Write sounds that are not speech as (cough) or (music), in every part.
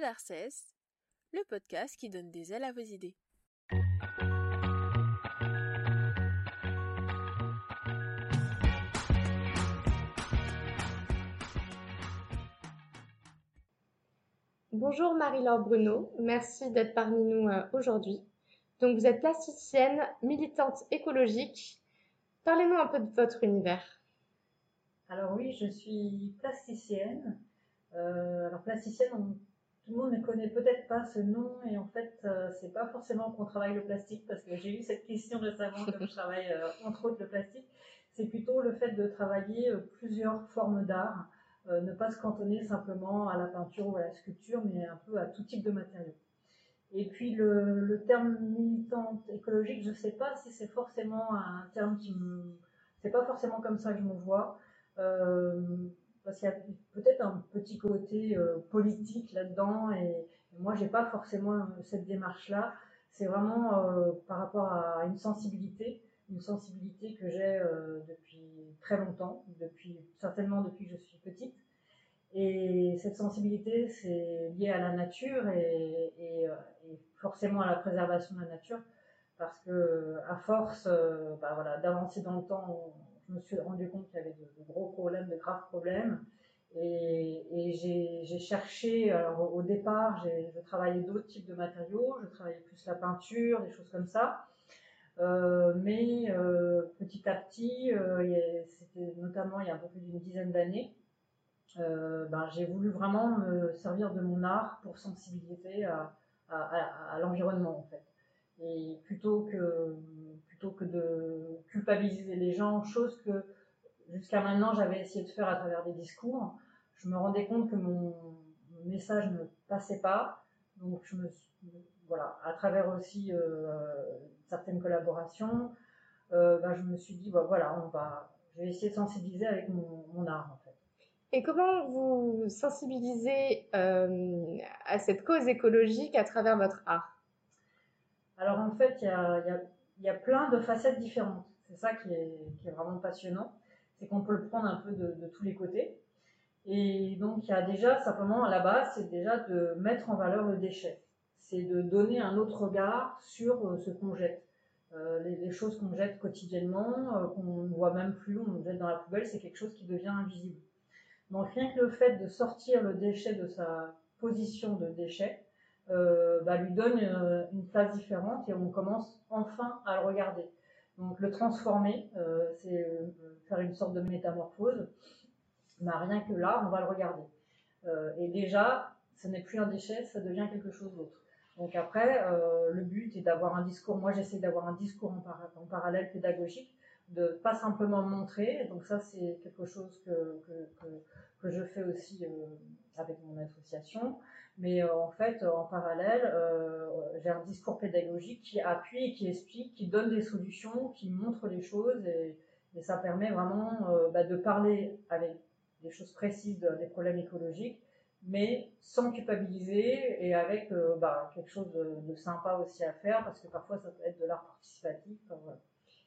Podarcès, le podcast qui donne des ailes à vos idées. Bonjour Marie-Laure Bruno, merci d'être parmi nous euh, aujourd'hui. Donc vous êtes plasticienne, militante écologique. Parlez-nous un peu de votre univers. Alors oui, je suis plasticienne. Euh, alors plasticienne, tout le monde ne connaît peut-être pas ce nom et en fait, euh, c'est pas forcément qu'on travaille le plastique parce que j'ai eu cette question récemment comme je travaille euh, entre autres le plastique. C'est plutôt le fait de travailler plusieurs formes d'art, ne pas se cantonner simplement à la peinture ou à la sculpture, mais un peu à tout type de matériaux. Et puis le, le terme militante écologique, je sais pas si c'est forcément un terme qui me, c'est pas forcément comme ça que je me vois. Euh, parce qu'il y a peut-être un petit côté euh, politique là-dedans et, moi j'ai pas forcément cette démarche-là. C'est vraiment euh, par rapport à une sensibilité, une sensibilité que j'ai depuis très longtemps, depuis certainement depuis que je suis petite. Et cette sensibilité, c'est lié à la nature et, et, et, forcément à la préservation de la nature, parce que à force, bah voilà, d'avancer dans le temps, je me suis rendu compte qu'il y avait de, gros problèmes, de graves problèmes. Et, j'ai cherché, alors au départ, je travaillais d'autres types de matériaux, je travaillais plus la peinture, des choses comme ça. Euh, mais euh, petit à petit, euh, c'était notamment il y a un peu plus d'une dizaine d'années, euh, ben, j'ai voulu vraiment me servir de mon art pour sensibiliser à, à l'environnement en fait. Et plutôt que plutôt que de culpabiliser les gens, chose que jusqu'à maintenant j'avais essayé de faire à travers des discours, je me rendais compte que mon message ne passait pas. Donc voilà, à travers aussi euh, certaines collaborations, euh, ben, je me suis dit bah, voilà, on va, je vais essayer de sensibiliser avec mon, mon art en fait. Et comment vous sensibilisez euh, à cette cause écologique à travers votre art? Alors en fait, il y a, plein de facettes différentes. C'est ça qui est, vraiment passionnant. C'est qu'on peut le prendre un peu de, tous les côtés. Et donc, il y a déjà, simplement, à la base, c'est déjà de mettre en valeur le déchet. C'est de donner un autre regard sur euh, ce qu'on jette. Euh, les, les, choses qu'on jette quotidiennement, euh, qu'on ne voit même plus, on jette dans la poubelle, c'est quelque chose qui devient invisible. Donc, rien que le fait de sortir le déchet de sa position de déchet, euh, bah, lui donne euh, une place différente et on commence enfin à le regarder. Donc le transformer, euh, c'est faire une sorte de métamorphose. Bah, rien que là, on va le regarder. Et déjà, ce n'est plus un déchet, ça devient quelque chose d'autre. Donc après, le but est d'avoir un discours. Moi, j'essaie d'avoir un discours en parallèle pédagogique de pas simplement montrer. Donc ça, c'est quelque chose que, que, que, je fais aussi euh, avec mon association. Mais euh, en fait, en parallèle, euh, j'ai un discours pédagogique qui appuie, qui explique, qui donne des solutions, qui montre les choses et, ça permet vraiment bah, de parler avec des choses précises des problèmes écologiques, mais sans culpabiliser et avec bah, quelque chose de, sympa aussi à faire parce que parfois ça peut être de l'art participatif.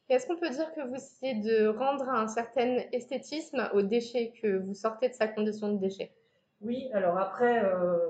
Est-ce qu'on peut dire que vous essayez de rendre un certain esthétisme au déchet, que vous sortez de sa condition de déchet Oui, alors après, euh,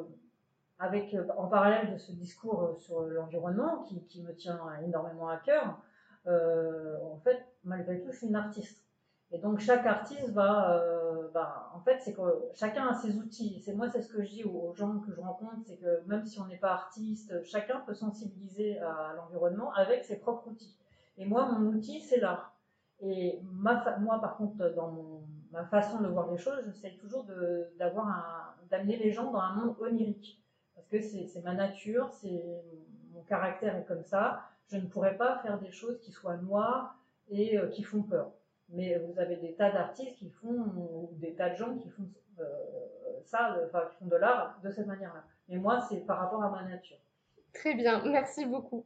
avec, en parallèle de ce discours sur l'environnement qui, me tient énormément à cœur, euh, en fait, malgré tout, je suis une artiste. Et donc chaque artiste va, euh, bah, en fait, c'est que chacun a ses outils. C'est moi, c'est ce que je dis aux gens que je rencontre, c'est que même si on n'est pas artiste, chacun peut sensibiliser à l'environnement avec ses propres outils. Et moi, mon outil, c'est l'art. Et moi, par contre, dans ma façon de voir les choses, j'essaie toujours d'amener les gens dans un monde onirique. Parce que c'est ma nature, c'est mon caractère est comme ça. Je ne pourrais pas faire des choses qui soient noires et euh, qui font peur. Mais vous avez des tas d'artistes qui font, ou des tas de gens qui font euh, ça, enfin, qui font de l'art de cette manière-là. Mais moi, c'est par rapport à ma nature. Très bien, merci beaucoup.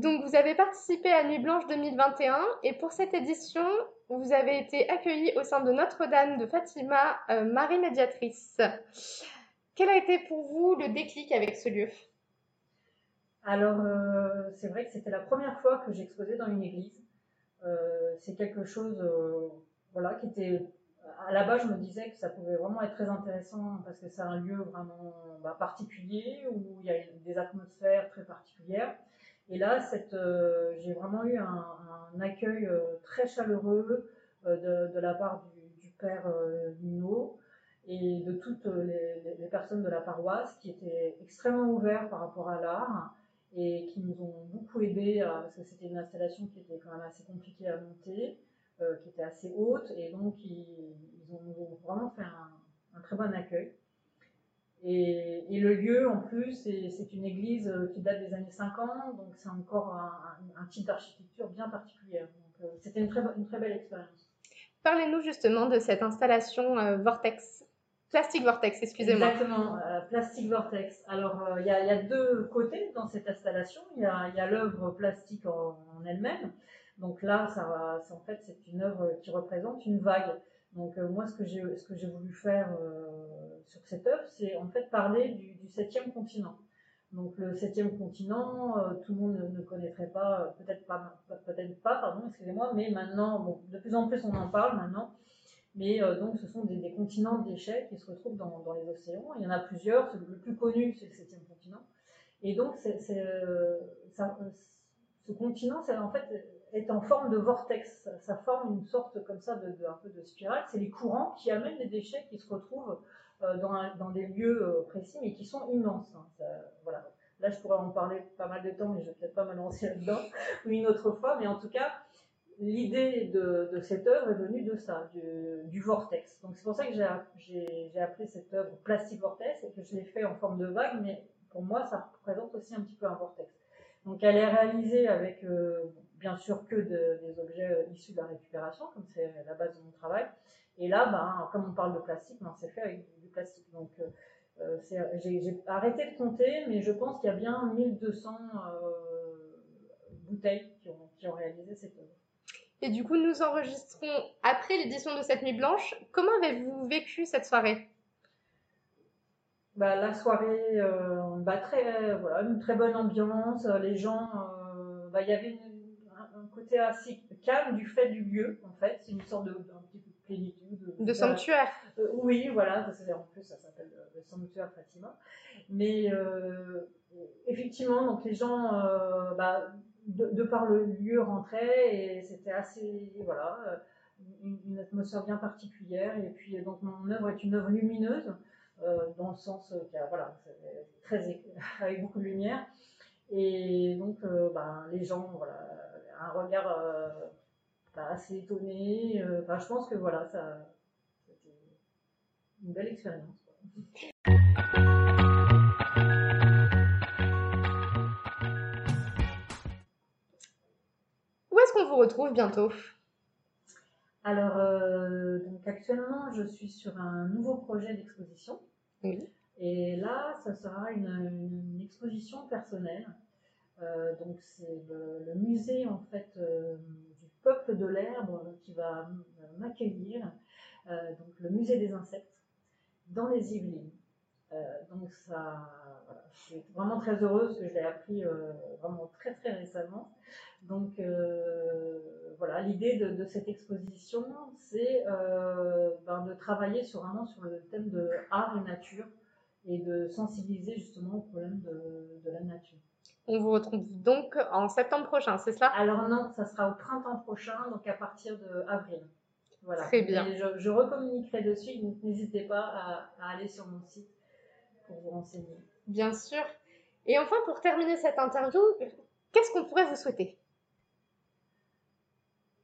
Donc, vous avez participé à Nuit Blanche 2021 et pour cette édition, vous avez été accueilli au sein de Notre-Dame de Fatima, euh, Marie médiatrice. Quel a été pour vous le déclic avec ce lieu? Alors, euh, c'est vrai que c'était la première fois que j'exposais dans une église. Euh, c'est quelque chose, voilà, qui était à la base, je me disais que ça pouvait vraiment être très intéressant parce que c'est un lieu vraiment bah, particulier où il y a des atmosphères très particulières. Et là, euh, j'ai vraiment eu un, accueil euh, très chaleureux euh, de, la part du, père Lino et de toutes les, personnes de la paroisse qui étaient extrêmement ouverts par rapport à l'art et qui nous ont beaucoup aidés parce que c'était une installation qui était quand même assez compliquée à monter, qui était assez haute et donc ils, ont vraiment fait un très bon accueil. Et, le lieu, en plus, c'est une église euh, qui date des années 50, donc c'est encore un, type d'architecture bien particulière. Euh, c'était une très, une très belle expérience. Parlez-nous justement de cette installation euh, Vortex. Plastic Vortex, excusez-moi. Exactement, Plastic Vortex. Alors, il y, a deux côtés dans cette installation. Il y a, l'œuvre plastique en, elle-même. Donc là, ça, en fait, c'est une œuvre qui représente une vague. Donc moi, ce que j'ai voulu faire sur cette œuvre, c'est en fait parler du, septième continent. Donc le septième continent, euh, tout le monde ne, connaîtrait pas, euh, peut-être pas, peut-être pas, pardon, excusez-moi, mais maintenant, bon, de plus en plus on en parle maintenant. Mais euh, donc ce sont des, continents de déchets qui se retrouvent dans, les océans. Il y en a plusieurs. Le plus connu, c'est le septième continent. Et donc ce continent, c'est en fait est en forme de vortex. Ça, forme une sorte comme ça de, un peu de spirale. C'est les courants qui amènent les déchets qui se retrouvent euh, dans, des lieux euh, précis, mais qui sont immenses. Hein. voilà. Là, je pourrais en parler pas mal de temps, mais je vais peut-être pas me lancer (laughs) là-dedans, ou une autre fois, mais en tout cas, l'idée de, cette œuvre est venue de ça, du, vortex. Donc c'est pour ça que j'ai appelé cette œuvre plastique vortex et que je l'ai fait en forme de vague, mais pour moi ça représente aussi un petit peu un vortex. Donc elle est réalisée avec euh, bien sûr que des objets issus de la récupération, comme c'est la base de mon travail. Et là, ben, comme on parle de plastique, ben, c'est fait avec plastique. Donc, euh, euh, j'ai arrêté de compter, mais je pense qu'il y a bien 1200 euh, bouteilles qui ont, réalisé cette œuvre. Et du coup, nous enregistrons après l'édition de cette nuit blanche. Comment avez-vous vécu cette soirée? Bah, La soirée, bah, très, voilà, une très bonne ambiance. Les gens, bah, il y avait un, côté assez calme du fait du lieu, en fait. C'est une sorte de, de, sanctuaire. Euh, oui, voilà, en plus ça s'appelle le sanctuaire Fatima. Mais euh, effectivement, donc les gens, euh, bah, de, par le lieu rentraient et c'était assez, voilà, une, atmosphère bien particulière. Et puis donc mon œuvre est une œuvre lumineuse. dans le sens qu'il y a, voilà, très (laughs) avec beaucoup de lumière. Et donc, bah, les gens, voilà, un regard assez étonné. Euh, enfin, je pense que voilà, ça, c'était une belle expérience. Où est-ce qu'on vous retrouve bientôt? Alors, euh, donc actuellement, je suis sur un nouveau projet d'exposition. Oui. Et là, ça sera une, exposition personnelle. Euh, donc, c'est le, musée en fait peuple de l'herbe qui va m'accueillir, euh, donc le musée des insectes, dans les Yvelines. Euh, donc ça, je suis vraiment très heureuse que je l'ai appris euh, vraiment très très récemment. Donc voilà, l'idée de, cette exposition, c'est ben, de travailler sur, vraiment sur le thème de art et nature et de sensibiliser justement au problème de la nature. On vous retrouve donc en septembre prochain, c'est cela? Alors non, ça sera au printemps prochain, donc à partir de avril. Voilà. Très bien. je, recommuniquerai dessus, donc n'hésitez pas à, aller sur mon site pour vous renseigner. Bien sûr. Et enfin, pour terminer cette interview, qu'est-ce qu'on pourrait vous souhaiter?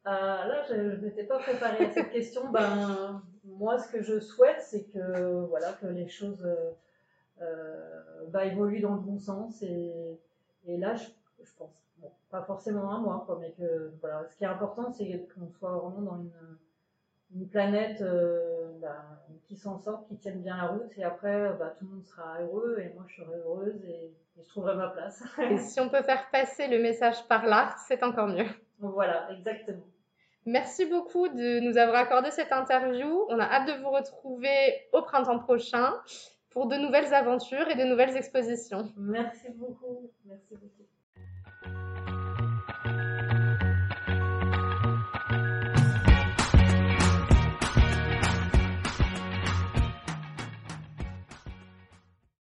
Euh, Là, je ne m'étais pas préparée à cette question. Ben, moi, ce que je souhaite, c'est que, voilà, que les choses euh bah, évoluent dans le bon sens et et là, je, pense, pas forcément un mois, quoi, mais que voilà, ce qui est important, c'est qu'on soit vraiment dans une, une planète euh, bah, qui s'en sort, qui tienne bien la route, et après, bah, tout le monde sera heureux, et moi, je serai heureuse, et, je trouverai ma place. (laughs) et si on peut faire passer le message par l'art, c'est encore mieux. Voilà, exactement. Merci beaucoup de nous avoir accordé cette interview. On a hâte de vous retrouver au printemps prochain pour de nouvelles aventures et de nouvelles expositions. Merci beaucoup. Merci beaucoup.